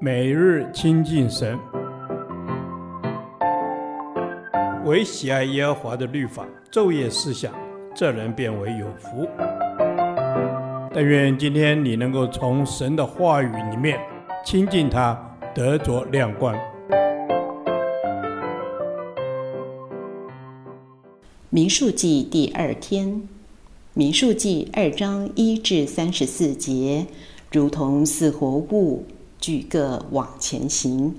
每日亲近神，唯喜爱耶和华的律法，昼夜思想，这人便为有福。但愿今天你能够从神的话语里面亲近他，得着亮光。民数记第二天，民数记二章一至三十四节，如同四活物。举个往前行。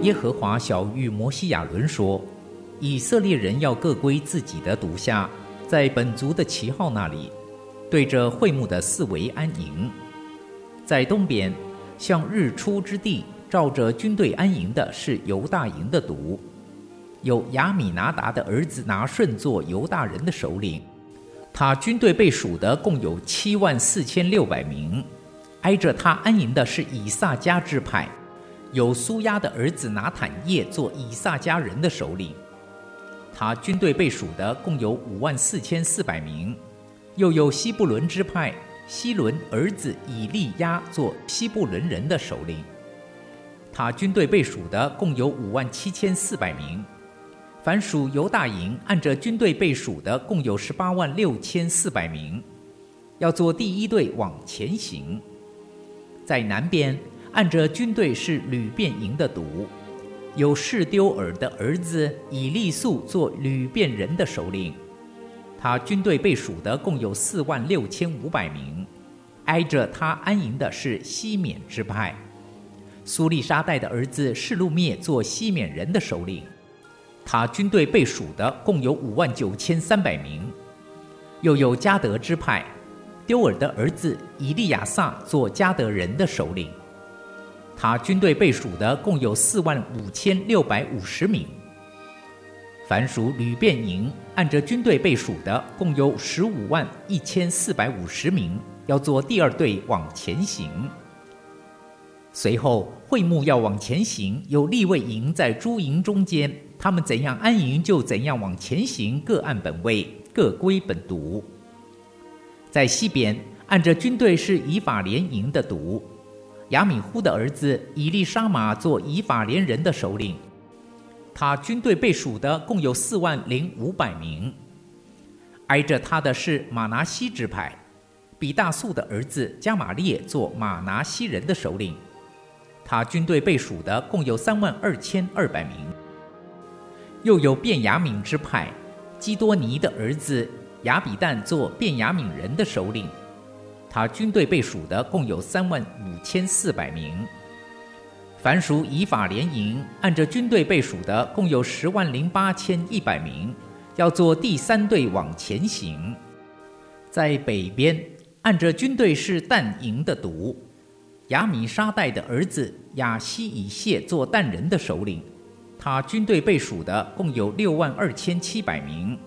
耶和华晓諭摩西亚伦说：“以色列人要各归自己的独下，在本族的旗号那里，对着会幕的四围安营，在东边，向日出之地。”照着军队安营的是犹大营的督，有亚米拿达的儿子拿顺做犹大人的首领，他军队被数的共有七万四千六百名。挨着他安营的是以萨迦支派，有苏押的儿子拿坦业做以萨迦人的首领，他军队被数的共有五万四千四百名。又有西布伦支派，西伦儿子以利押做西布伦人的首领。他军队被数的共有五万七千四百名，凡属犹大营按着军队被数的共有十八万六千四百名，要做第一队往前行。在南边按着军队是流便营的督，有士丢尔的儿子以利素做流便人的首领，他军队被数的共有四万六千五百名，挨着他安营的是西缅支派。苏利沙带的儿子示路灭做西缅人的首领，他军队被数的共有五万九千三百名。又有加德支派，丢尔的儿子伊利亚撒做加德人的首领，他军队被数的共有四万五千六百五十名。凡属流便营，按着军队被数的共有十五万一千四百五十名，要做第二队往前行。随后会幕要往前行，有利未营在诸营中间，他们怎样安营就怎样往前行，各按本位，各归本督。在西边按着军队是以法莲营的督，亚米呼的儿子以利沙玛做以法莲人的首领，他军队被数的共有四万零五百名。挨着他的是马拿西支派，比大素的儿子加玛列做马拿西人的首领。他军队被数的共有三万二千二百名，又有便雅悯之派，基多尼的儿子亚比旦做便雅悯人的首领，他军队被数的共有三万五千四百名。凡属以法联营，按着军队被数的共有十万零八千一百名，要做第三队往前行。在北边，按着军队是但营的督。亚米沙代的儿子亚西以谢做但人的首领，他军队被数的共有六万二千七百名。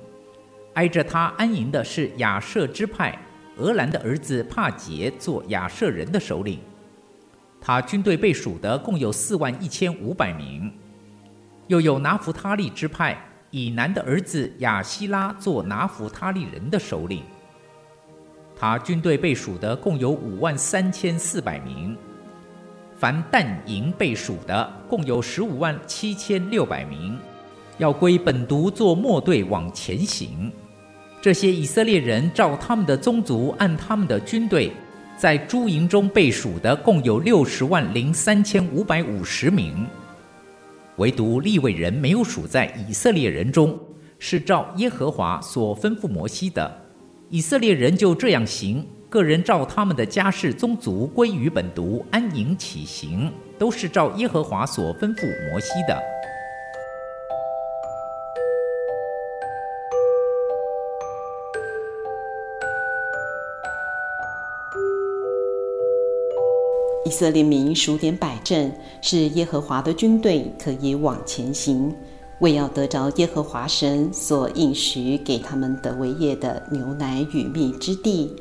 挨着他安营的是亚设支派，俄兰的儿子帕杰做亚设人的首领，他军队被数的共有四万一千五百名。又有拿弗他利支派，以南的儿子亚希拉做拿弗他利人的首领。他军队被数的共有五万三千四百名，凡但营被数的共有十五万七千六百名，要归本督做末队往前行。这些以色列人照他们的宗族，按他们的军队，在诸营中被数的共有六十万零三千五百五十名，唯独利未人没有数在以色列人中，是照耶和华所吩咐摩西的。以色列人就这样行，个人照他们的家世宗族归于本督，安营起行，都是照耶和华所吩咐摩西的。以色列民数点百阵，是耶和华的军队，可以往前行。为要得着耶和华神所应许给他们得为业的牛奶与蜜之地，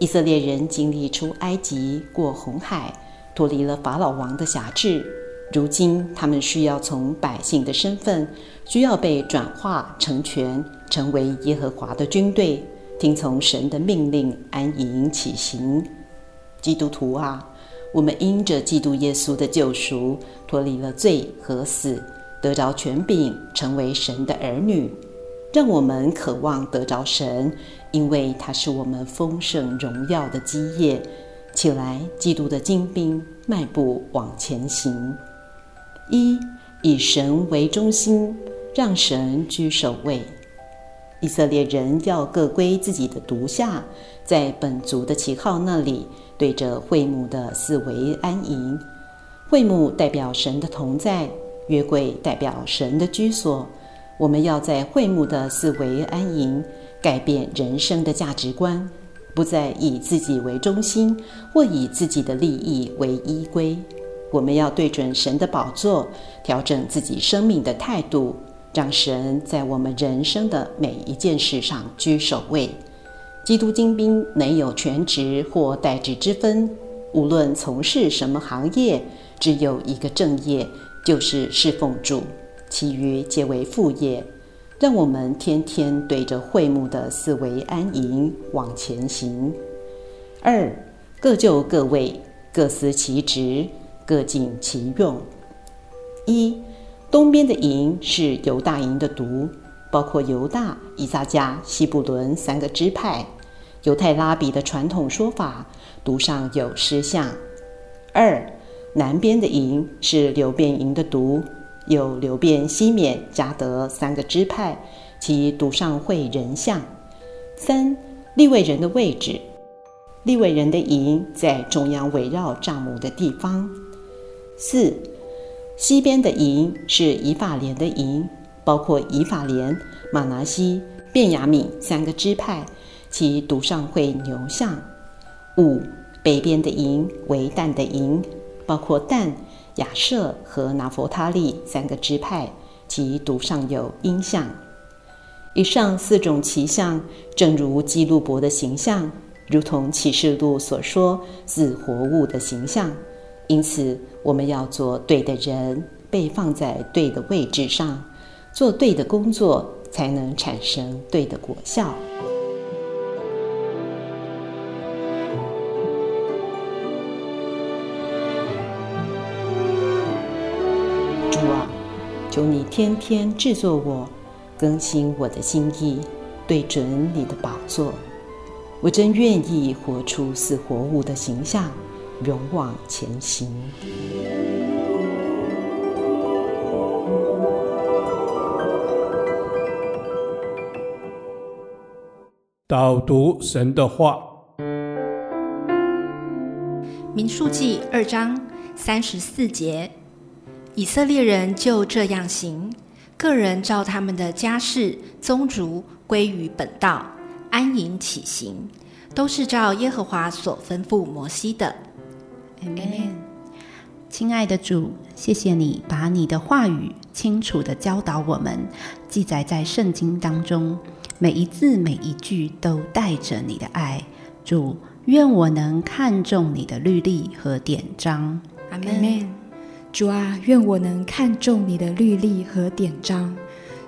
以色列人经历出埃及，过红海，脱离了法老王的辖制，如今他们需要从百姓的身份，需要被转化成全，成为耶和华的军队，听从神的命令，安营起行。基督徒啊，我们因着基督耶稣的救赎，脱离了罪和死，得着权柄，成为神的儿女。让我们渴望得着神，因为他是我们丰盛荣耀的基业。起来，基督的精兵，迈步往前行。一，以神为中心，让神居首位。以色列人要各归自己的独下，在本族的旗号那里，对着会幕的四围安营。会幕代表神的同在，约柜代表神的居所。我们要在会幕的四围安营，改变人生的价值观，不再以自己为中心，或以自己的利益为依归。我们要对准神的宝座，调整自己生命的态度，让神在我们人生的每一件事上居首位。基督精兵没有全职或代职之分，无论从事什么行业，只有一个正业，就是侍奉主。其余皆为副业，让我们天天对着会幕的四维安营往前行。二，各就各位，各司其职，各尽其用。一，东边的营是犹大营的督，包括犹大、以萨迦、西布伦三个支派。犹太拉比的传统说法，督上有狮像。二，南边的营是流便营的督。有流便、西缅、加德三个支派，其独上绘人像。三、利未人的位置，利未人的营在中央围绕帐幕的地方。四、西边的营是以法莲的营，包括以法莲、玛拿西、便雅悯三个支派，其独上绘牛像。五、北边的营为但的营，包括但。亚舍和拿佛他利三个支派，其独上有鹰像。以上四种奇象，正如基路伯的形象，如同启示录所说似活物的形象。因此，我们要做对的人，被放在对的位置上，做对的工作，才能产生对的果效。求你天天制作我，更新我的心意，对准你的宝座。我真愿意活出似活物的形象，勇往前行。导读神的话，民数记二章三十四节。以色列人就这样行，个人照他们的家世宗族归于本道，安营起行，都是照耶和华所吩咐摩西的。阿门。亲爱的主，谢谢你把你的话语清楚地教导我们，记载在圣经当中，每一字每一句都带着你的爱。主，愿我能看重你的律例和典章。阿门。主啊，愿我能看重你的律例和典章。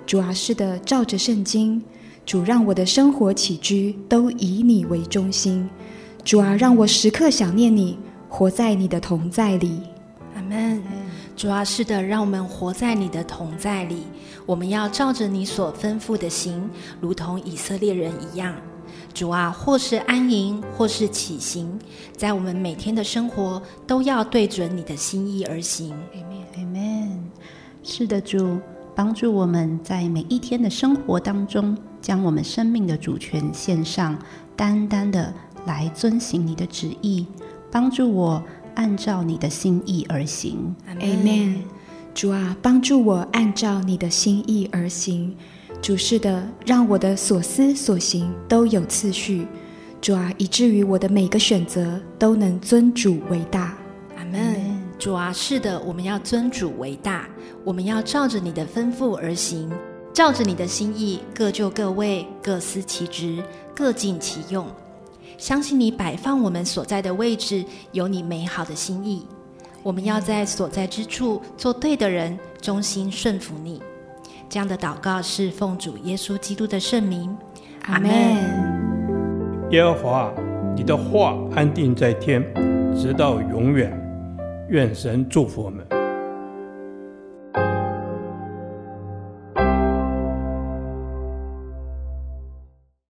主啊，是的，照着圣经，主让我的生活起居都以你为中心。主啊，让我时刻想念你，活在你的同在里。阿门。主啊，是的，让我们活在你的同在里。我们要照着你所吩咐的行，如同以色列人一样。主啊，或是安营，或是起行，在我们每天的生活，都要对准你的心意而行。Amen，Amen。是的，主，帮助我们在每一天的生活当中，将我们生命的主权献上，单单的来遵行你的旨意，帮助我按照你的心意而行。Amen。主啊，帮助我按照你的心意而行。主是的，让我的所思所行都有次序，主啊，以至于我的每个选择都能尊主为大。阿门。主啊，是的，我们要尊主为大，我们要照着你的吩咐而行，照着你的心意，各就各位，各司其职，各尽其用。相信你摆放我们所在的位置，有你美好的心意。我们要在所在之处做对的人，忠心顺服你。这样的祷告是奉主耶稣基督的圣名，阿门。耶和华，你的话安定在天，直到永远。愿神祝福我们。